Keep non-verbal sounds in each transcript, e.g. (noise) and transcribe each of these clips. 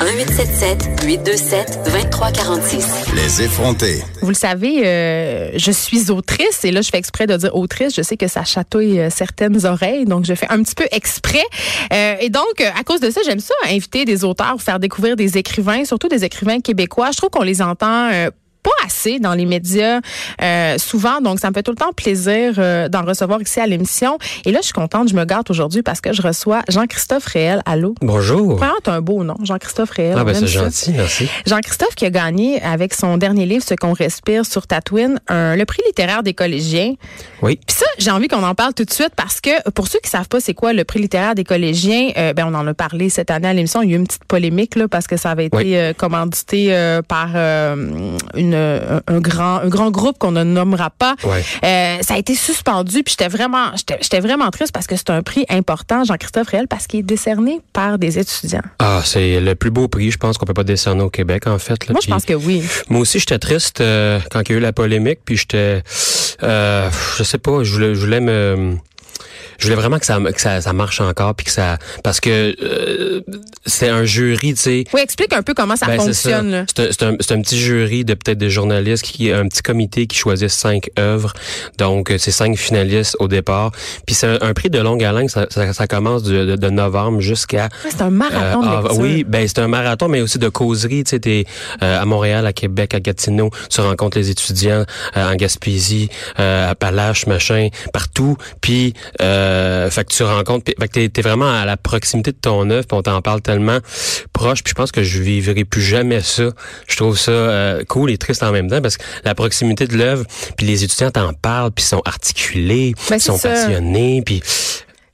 1877 827 2346. Les effrontés. Vous le savez, euh, je suis autrice et là, je fais exprès de dire autrice. Je sais que ça chatouille euh, certaines oreilles, donc je fais un petit peu exprès. Euh, et donc, à cause de ça, j'aime ça, inviter des auteurs, faire découvrir des écrivains, surtout des écrivains québécois. Je trouve qu'on les entend pas assez dans les médias euh, souvent, donc ça me fait tout le temps plaisir euh, d'en recevoir ici à l'émission. Et là, je suis contente, je me gâte aujourd'hui parce que je reçois Jean-Christophe Réel. Allô? Bonjour. Vraiment, un beau nom, Jean-Christophe Réel. Ah ben c'est gentil, merci. Jean-Christophe qui a gagné avec son dernier livre, Ce qu'on respire sur Tatooine, un, le prix littéraire des collégiens. Oui. Puis ça, j'ai envie qu'on en parle tout de suite parce que pour ceux qui savent pas c'est quoi le prix littéraire des collégiens, euh, ben on en a parlé cette année à l'émission. Il y a eu une petite polémique là parce que ça avait été commandité par une un, grand un grand groupe qu'on ne nommera pas. Euh, ça a été suspendu puis j'étais vraiment j'étais vraiment triste parce que c'est un prix important Jean-Christophe Réel parce qu'il est décerné par des étudiants. Ah, c'est le plus beau prix, je pense qu'on peut pas décerner au Québec en fait Moi je pense que oui. Moi aussi j'étais triste euh, quand il y a eu la polémique puis j'étais euh, je sais pas, je voulais, je voulais me je voulais vraiment que ça, que ça, ça marche encore puis que ça parce que euh, c'est un jury, tu sais. Oui, explique un peu comment ça ben, fonctionne. C'est un, un, un, petit jury de peut-être des journalistes qui un petit comité qui choisit cinq œuvres. Donc c'est cinq finalistes au départ. Puis c'est un, prix de longue haleine, ça, ça, ça commence de, de, novembre jusqu'à. c'est un marathon de euh, Oui, ben c'est un marathon, mais aussi de causerie. Tu sais, t'es euh, à Montréal, à Québec, à Gatineau, tu rencontres les étudiants euh, en Gaspésie, à Palache, machin, partout. Puis fait que tu rencontres, fait que t'es, es vraiment à la proximité de ton œuvre, puis on t'en parle tellement proche. Puis je pense que je vivrai plus jamais ça. Je trouve ça euh, cool et triste en même temps parce que la proximité de l'œuvre, puis les étudiants t'en parlent, puis sont articulés, ben, sont passionnés, puis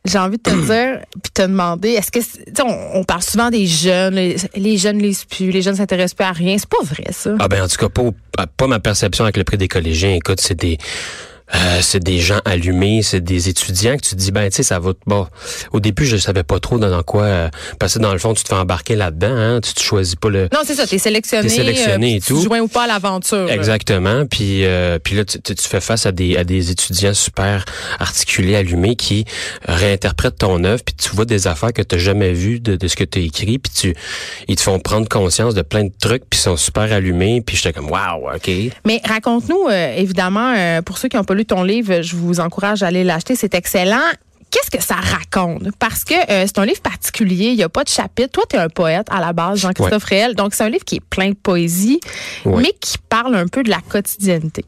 j'ai envie de te (clears throat) dire, puis te demander, est-ce que, on, on, parle souvent des jeunes, les, jeunes lisent plus, les jeunes s'intéressent plus à rien. C'est pas vrai, ça. Ah ben, en tout cas, pas, pas ma perception avec le prix des collégiens. Écoute, c'est des, euh, c'est des gens allumés, c'est des étudiants que tu te dis ben tu sais ça va bon au début je savais pas trop dans quoi euh, parce que dans le fond tu te fais embarquer là-dedans hein, tu te choisis pas le Non, c'est ça, tu es sélectionné, es sélectionné euh, et tout. Tu joins ou pas à l'aventure. Exactement, puis puis là tu, tu, fais face à des à des étudiants super articulés, allumés qui réinterprètent ton œuvre puis tu vois des affaires que tu jamais vues de, de ce que tu as écrit puis tu ils te font prendre conscience de plein de trucs puis sont super allumés puis j'étais comme waouh, OK. Mais raconte-nous évidemment pour ceux qui ont pas lu ton livre, je vous encourage à aller l'acheter, c'est excellent qu'est-ce que ça raconte? Parce que euh, c'est un livre particulier, il n'y a pas de chapitre. Toi, tu es un poète à la base, Jean-Christophe Réel. Donc, c'est un livre qui est plein de poésie, mais qui parle un peu de la quotidienneté.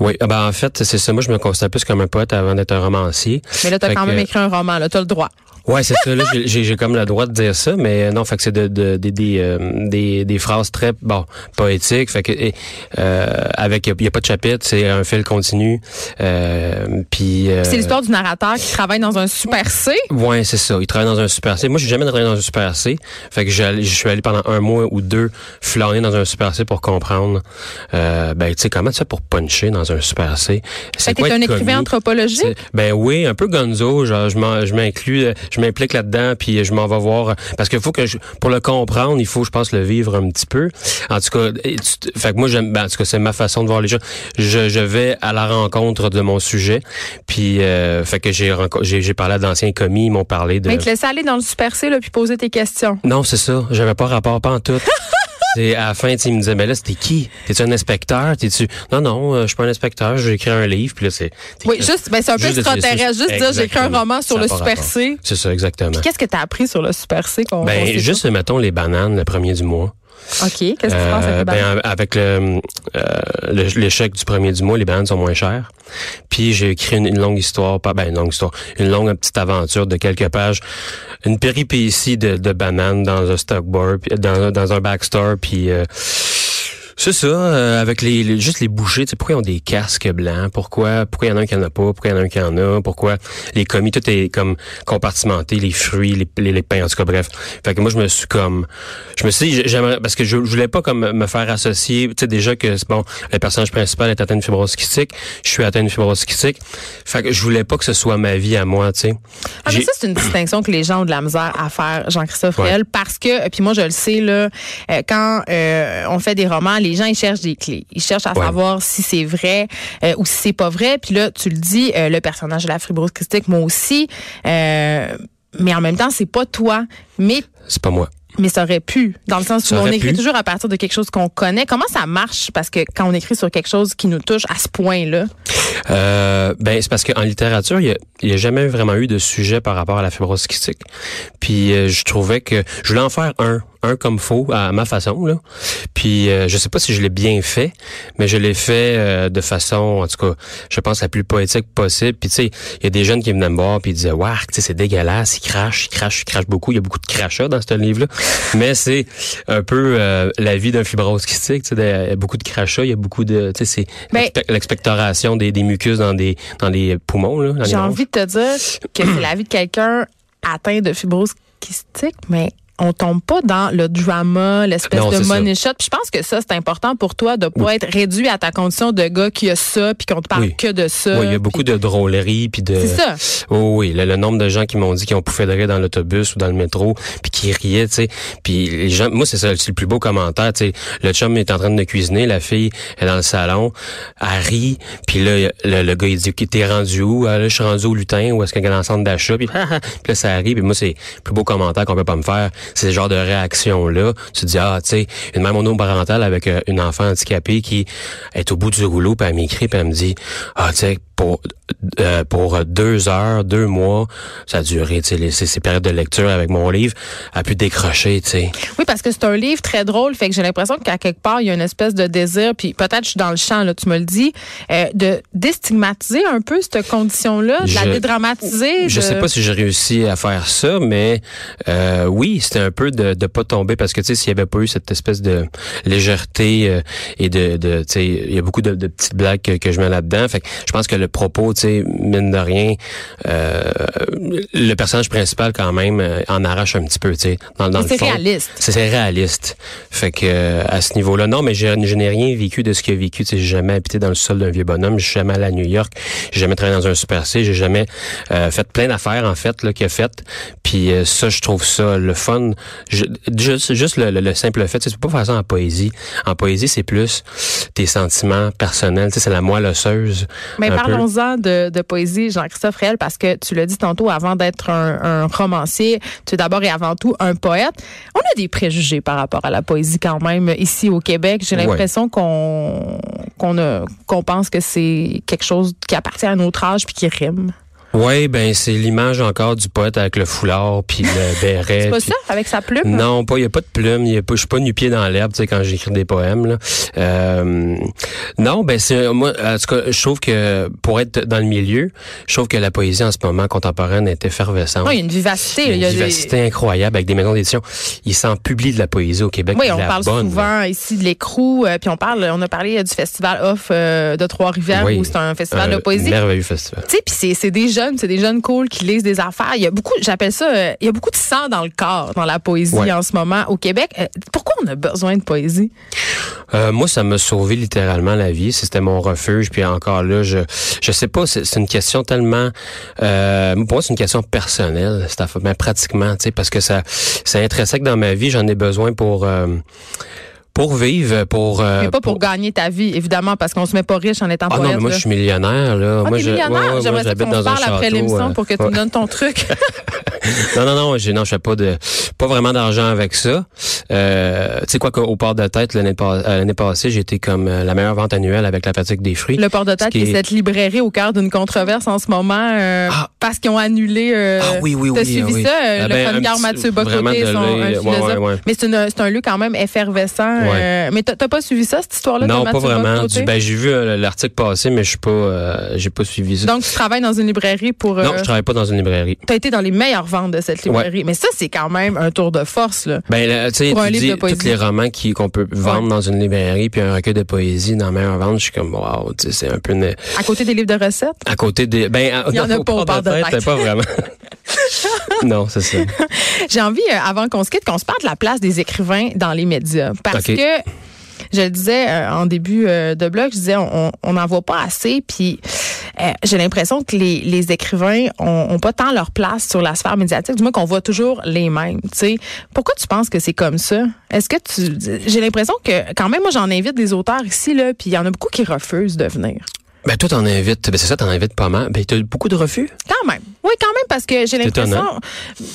Oui, ah ben, en fait, c'est ça. Moi, je me considère plus comme un poète avant d'être un romancier. Mais là, tu as quand même écrit un roman, là, tu as le droit. Ouais, c'est ça. Là, j'ai comme le droit de dire ça, mais non, fait que c'est de, de, des, euh, des, des phrases très bon poétiques. Fait que euh, avec il y, a pas de chapitre, c'est un fil continu. Euh, puis euh, c'est l'histoire du narrateur qui travaille dans un super C. Ouais, c'est ça. Il travaille dans un super C. Moi, j'ai jamais travaillé dans un super C. Fait que je suis allé pendant un mois ou deux flâner dans un super C pour comprendre. Euh, ben, tu sais, comment tu fais pour puncher dans un super C? C'est quoi un écrivain anthropologique Ben oui, un peu Gonzo. Genre, je m'inclus je m'implique là-dedans, puis je m'en vais voir. Parce qu'il faut que je, pour le comprendre, il faut, je pense, le vivre un petit peu. En tout cas, fait que moi, j'aime, ben, en tout cas, c'est ma façon de voir les gens. Je, je vais à la rencontre de mon sujet, puis euh, fait que j'ai j'ai parlé à d'anciens commis, ils m'ont parlé de. Mais te laisser aller dans le Super C là, puis poser tes questions. Non, c'est ça. J'avais pas rapport, pas en tout. (laughs) C'est à la fin, il me disait, mais là, c'était qui? T'es-tu un inspecteur? T'es-tu? Non, non, euh, je suis pas un inspecteur, j'ai écrit un livre, puis là, c'est. Oui, juste, ben, c'est un peu extraterrestre. Juste dire, j'ai écrit un roman sur le Super C. C'est ça, exactement. Qu'est-ce que t'as appris sur le Super C? Ben, juste, mettons, les bananes le premier du mois. OK. Qu'est-ce qui se passe avec les ben, avec le, euh, l'échec du premier du mois, les bananes sont moins chères. Puis j'ai écrit une, longue histoire, pas ben une longue histoire, une longue petite aventure de quelques pages, une péripétie de, de bananes dans un stock bar, dans, dans un backstore, puis euh, c'est ça, euh, avec les, juste les bouchers, tu sais, pourquoi ils ont des casques blancs? Pourquoi pourquoi il y en a un qui en a pas? Pourquoi il y en a un qui en a? Pourquoi les commis, tout est comme compartimenté, les fruits, les, les, pains, en tout cas, bref. Fait que moi, je me suis comme... Je me suis dit, j'aimerais... Parce que je, voulais pas comme me faire associer, tu sais, déjà que, bon, le personnage principal est atteint de fibrose kytique, je suis atteint de fibrose kytique. Fait que je voulais pas que ce soit ma vie à moi, tu sais. Ah, mais ça, c'est une distinction que les gens ont de la misère à faire, Jean-Christophe Réel, parce que, puis moi, je le sais, là, euh, quand euh, on fait des romans, les gens ils cherchent des clés. Ils cherchent à Ouais. savoir si c'est vrai euh, ou si c'est pas vrai. Puis là, tu le dis, euh, le personnage de la fibrose kystique, moi aussi. Euh, mais en même temps, c'est pas toi. Mais C'est pas moi. mais ça aurait pu, dans le sens où on écrit pu. toujours à partir de quelque chose qu'on connaît. Comment ça marche? Parce que quand on écrit sur quelque chose qui nous touche à ce point-là, Euh, ben c'est parce qu'en littérature, il y a, jamais vraiment eu de sujet par rapport à la fibrose kystique. Puis euh, je trouvais que je voulais en faire un, un comme faux à ma façon là. Puis euh, je sais pas si je l'ai bien fait, mais je l'ai fait euh, de façon, en tout cas, je pense la plus poétique possible. Puis tu sais, il y a des jeunes qui venaient me voir puis ils disaient, waouh, tu sais, c'est dégueulasse, il crache, il crache, il crache beaucoup. Il y a beaucoup de crachats dans ce livre-là, mais c'est un peu euh, la vie d'un fibrose kystique. Tu sais, il y a beaucoup de crachats, il y a beaucoup de, tu sais, c'est Ben- l'expe- l'expectoration des, des mucus dans des dans les poumons j'ai envie de te dire que c'est la vie de quelqu'un atteint de fibrose kystique, mais on tombe pas dans le drama, l'espèce de ça. money shot. Puis je pense que ça, c'est important pour toi de pas être réduit à ta condition de gars qui a ça, puis qu'on te parle Oui. que de ça. Oui, il y a beaucoup puis- de drôleries puis de. C'est ça. Oh oui, le, le nombre de gens qui m'ont dit qu'ils ont pouffé de rire dans l'autobus ou dans le métro, puis qui riaient, tu sais. Puis les gens, moi c'est ça, c'est le plus beau commentaire, tu sais. Le chum est en train de cuisiner, la fille est dans le salon, elle rit, puis là le, le gars il dit t'es rendu où? Ah, Là, je suis rendu au lutin ou est-ce qu'il y a un centre d'achat puis, (laughs) puis là ça arrive, puis moi c'est le plus beau commentaire qu'on peut pas me faire, c'est ce genre de réaction là. Tu dis ah, tu sais, une mère monoparentale avec euh, une enfant handicapée qui est au bout du rouleau, puis elle m'écrit, elle me dit ah, tu sais pour euh, pour deux heures, deux mois, ça a duré, tu sais, ces, ces périodes de lecture avec mon livre, a pu décrocher, tu sais. Oui, parce que c'est un livre très drôle, fait que j'ai l'impression qu'à quelque part, il y a une espèce de désir, puis peut-être je suis dans le champ, là, tu me le dis, euh, de déstigmatiser un peu cette condition-là, de la dédramatiser. Je de- sais pas si j'ai réussi à faire ça, mais euh, oui, c'était un peu de de pas tomber parce que tu sais s'il y avait pas eu cette espèce de légèreté et de de tu sais il y a beaucoup de, de petites blagues que, que je mets là-dedans. Fait que je pense que le propos, tu sais mine de rien, euh, le personnage principal quand même euh, en arrache un petit peu, tu sais dans, dans le c'est réaliste. C'est c'est réaliste. Fait que euh, à ce niveau-là, non, mais je, je n'ai rien vécu de ce qu'il a vécu. Tu sais, j'ai jamais habité dans le sol d'un vieux bonhomme. Je suis jamais allé à New York. J'ai jamais travaillé dans un super C. J'ai jamais euh, fait plein d'affaires en fait là qu'il a fait. Puis euh, ça, je trouve ça le fun. Je- juste, juste le, le- le simple fait, tu sais, peux pas faire ça en poésie. En poésie, c'est plus tes sentiments personnels. Tu sais, c'est la moelle osseuse. Mais. Parlons-en de, de poésie, Jean-Christophe Réel, parce que tu l'as dit tantôt, avant d'être un, un romancier, tu es d'abord et avant tout un poète. On a des préjugés par rapport à la poésie quand même ici au Québec. J'ai Ouais. l'impression qu'on qu'on pense que c'est quelque chose qui appartient à notre âge puis qui rime. Oui, ben c'est l'image encore du poète avec le foulard puis le (laughs) béret. C'est pas ça, avec sa plume? Non, pas. Il y a pas de plume. Y a pas. Je suis pas nu-pied dans l'herbe, tu sais, quand j'écris des poèmes. Là. Euh, non, ben c'est moi. En tout cas, je trouve que pour être dans le milieu, je trouve que la poésie en ce moment contemporaine est effervescente. Non, il y a une vivacité. Il y a une il y a des- vivacité incroyable avec des maisons d'édition. Ils s'en publient de la poésie au Québec. Oui, on la parle bonne, là. souvent ici de l'écrou, euh, puis on parle, on a parlé euh, du festival off euh, de Trois-Rivières Oui. où c'est un festival Un de poésie. Merveilleux festival. Tu sais, puis c'est, des jeunes, c'est des jeunes cool qui lisent des affaires. Il y a beaucoup, j'appelle ça, euh, il y a beaucoup de sang dans le corps dans la poésie Ouais. en ce moment au Québec. Euh, pourquoi on a besoin de poésie? Euh, moi, ça m'a sauvé littéralement la vie. C'était mon refuge. Puis encore là, je je sais pas. C'est une question tellement. Euh, pour moi, c'est une question personnelle. C'est affaire- ben, pratiquement, tu sais, parce que ça c'est intrinsèque dans ma vie. J'en ai besoin pour euh, pour vivre, pour. euh, Mais pas pour, gagner ta vie, évidemment, parce qu'on se met pas riche en étant Ah poète. non, mais moi là. je suis millionnaire là. Ah, moi, je, millionnaire? ouais, ouais, J'aimerais qu'on dans parle après l'émission euh, pour que tu ouais. me donnes ton truc. (laughs) Non, non, non, j'ai non, je fais pas de pas vraiment d'argent avec ça. Euh, tu sais quoi qu'au port de tête l'année pas- euh, l'année passée, été comme euh, la meilleure vente annuelle avec la pratique des fruits. Le port de tête, qui est est- cette librairie au cœur d'une controverse en ce moment, euh, Ah. parce qu'ils ont annulé. Euh, Ah oui, oui, T'as oui, suivi oui. ça, Ah le ben, Mathieu Bocoté, son. Mais c'est un lieu quand même effervescent. Ouais. euh, mais t'as t'as pas suivi ça, cette histoire-là? Non, pas vraiment. Du, ben, j'ai vu euh, l'article passer, mais je suis pas, euh, j'ai pas suivi ça. Donc, tu travailles dans une librairie pour. non, je travaille pas dans une librairie. tu as été dans les meilleures ventes de cette librairie. Mais ça, c'est quand même un tour de force. Là. Ben, là, tu sais, tous les romans qui qu'on peut vendre Ouais. dans une librairie, puis un recueil de poésie dans la meilleure vente, je suis comme, tu sais, c'est un peu une- À côté des livres de recettes? à côté des, ben, Il y en a pas de tête, pas vraiment. (laughs) non, c'est ça. J'ai envie, avant qu'on se quitte, qu'on se parle de la place des écrivains dans les médias. Parce. Que je le disais euh, en début euh, de blog, je disais on n'en voit pas assez, puis euh, j'ai l'impression que les, les écrivains ont, ont, pas tant leur place sur la sphère médiatique, du moins qu'on voit toujours les mêmes. sais. Pourquoi tu penses que c'est comme ça? Est-ce que tu... J'ai l'impression que quand même, moi j'en invite des auteurs ici, là, puis il y en a beaucoup qui refusent de venir. Ben toi t'en invites, ben c'est ça, t'en invites pas mal. Ben t'as beaucoup de refus? Quand même, oui, quand même parce que j'ai l'impression,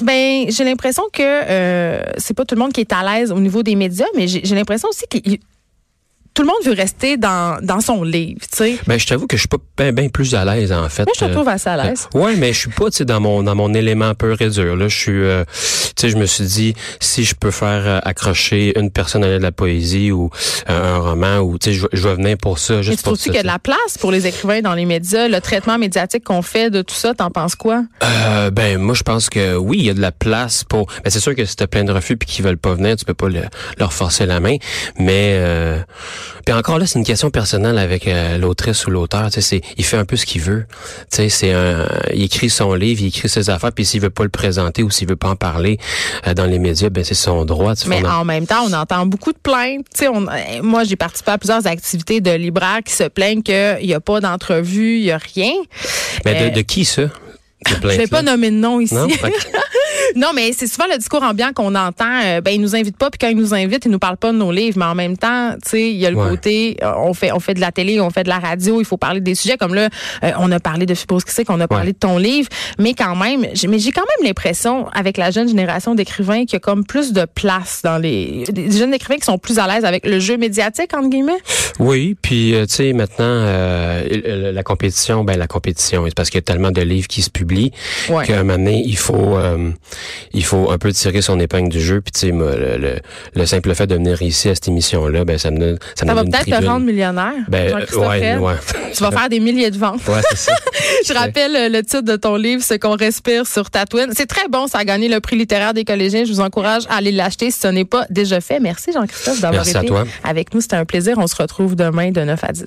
ben j'ai l'impression que euh, c'est pas tout le monde qui est à l'aise au niveau des médias, mais j'ai l'impression aussi qu'il tout le monde veut rester dans, dans son livre, tu sais. Ben, je t'avoue que je suis pas bien plus à l'aise, en fait. Moi, je te trouve assez à euh, l'aise. ouais, mais je suis pas, tu sais, dans mon, dans mon élément peu réduire. Là, je suis, euh, tu sais, je me suis dit, si je peux faire euh, accrocher une personne à de la poésie ou un roman, ou, tu sais, je, vais venir pour ça, juste mais tu trouves qu'il y a de la place pour les écrivains dans les médias? Le traitement médiatique qu'on fait de tout ça, t'en penses quoi? Euh, ben, moi, je pense que oui, il y a de la place pour, ben, c'est sûr que si t'as plein de refus puis qu'ils veulent pas venir, tu peux pas leur forcer la main, mais, euh, puis encore là, c'est une question personnelle avec euh, l'autrice ou l'auteur. C'est, il fait un peu ce qu'il veut. C'est un, il écrit son livre, il écrit ses affaires, puis s'il veut pas le présenter ou s'il veut pas en parler euh, dans les médias, ben c'est son droit. Mais en même temps, on entend beaucoup de plaintes. On, moi, j'ai participé à plusieurs activités de libraires qui se plaignent qu'il n'y a pas d'entrevue, il y a rien. Mais de, euh, de qui ça? (laughs) Je vais pas nommer de nom ici. Non, (laughs) mais c'est souvent le discours ambiant qu'on entend. Euh, ben, ils nous invitent pas, puis quand ils nous invitent, ils nous parlent pas de nos livres. Mais en même temps, tu sais, il y a le côté, euh, on fait, on fait de la télé, on fait de la radio, il faut parler des sujets. Comme là, euh, on a parlé de Fibrose qui qu'on a parlé de ton livre. Mais quand même, mais j'ai quand même l'impression, avec la jeune génération d'écrivains, qu'il y a comme plus de place dans les, des jeunes écrivains qui sont plus à l'aise avec le jeu médiatique, entre guillemets. Oui, puis, tu sais, maintenant, la compétition, ben, la compétition, c'est parce qu'il y a tellement de livres qui se publient qu'à un moment donné, il faut, il faut un peu tirer son épingle du jeu. Puis tu sais, le, le, simple fait de venir ici à cette émission-là, ben ça me ça, ça va peut-être te rendre millionnaire. Ben ouais, ouais. (laughs) Tu vas faire des milliers de ventes. Ouais, c'est ça. (laughs) Je rappelle euh, le titre de ton livre, Ce qu'on respire sur Tatooine. C'est très bon, ça a gagné le prix littéraire des collégiens. Je vous encourage à aller l'acheter si ce n'est pas déjà fait. Merci Jean-Christophe d'avoir été avec nous. C'était un plaisir. On se retrouve demain de 9 à 10.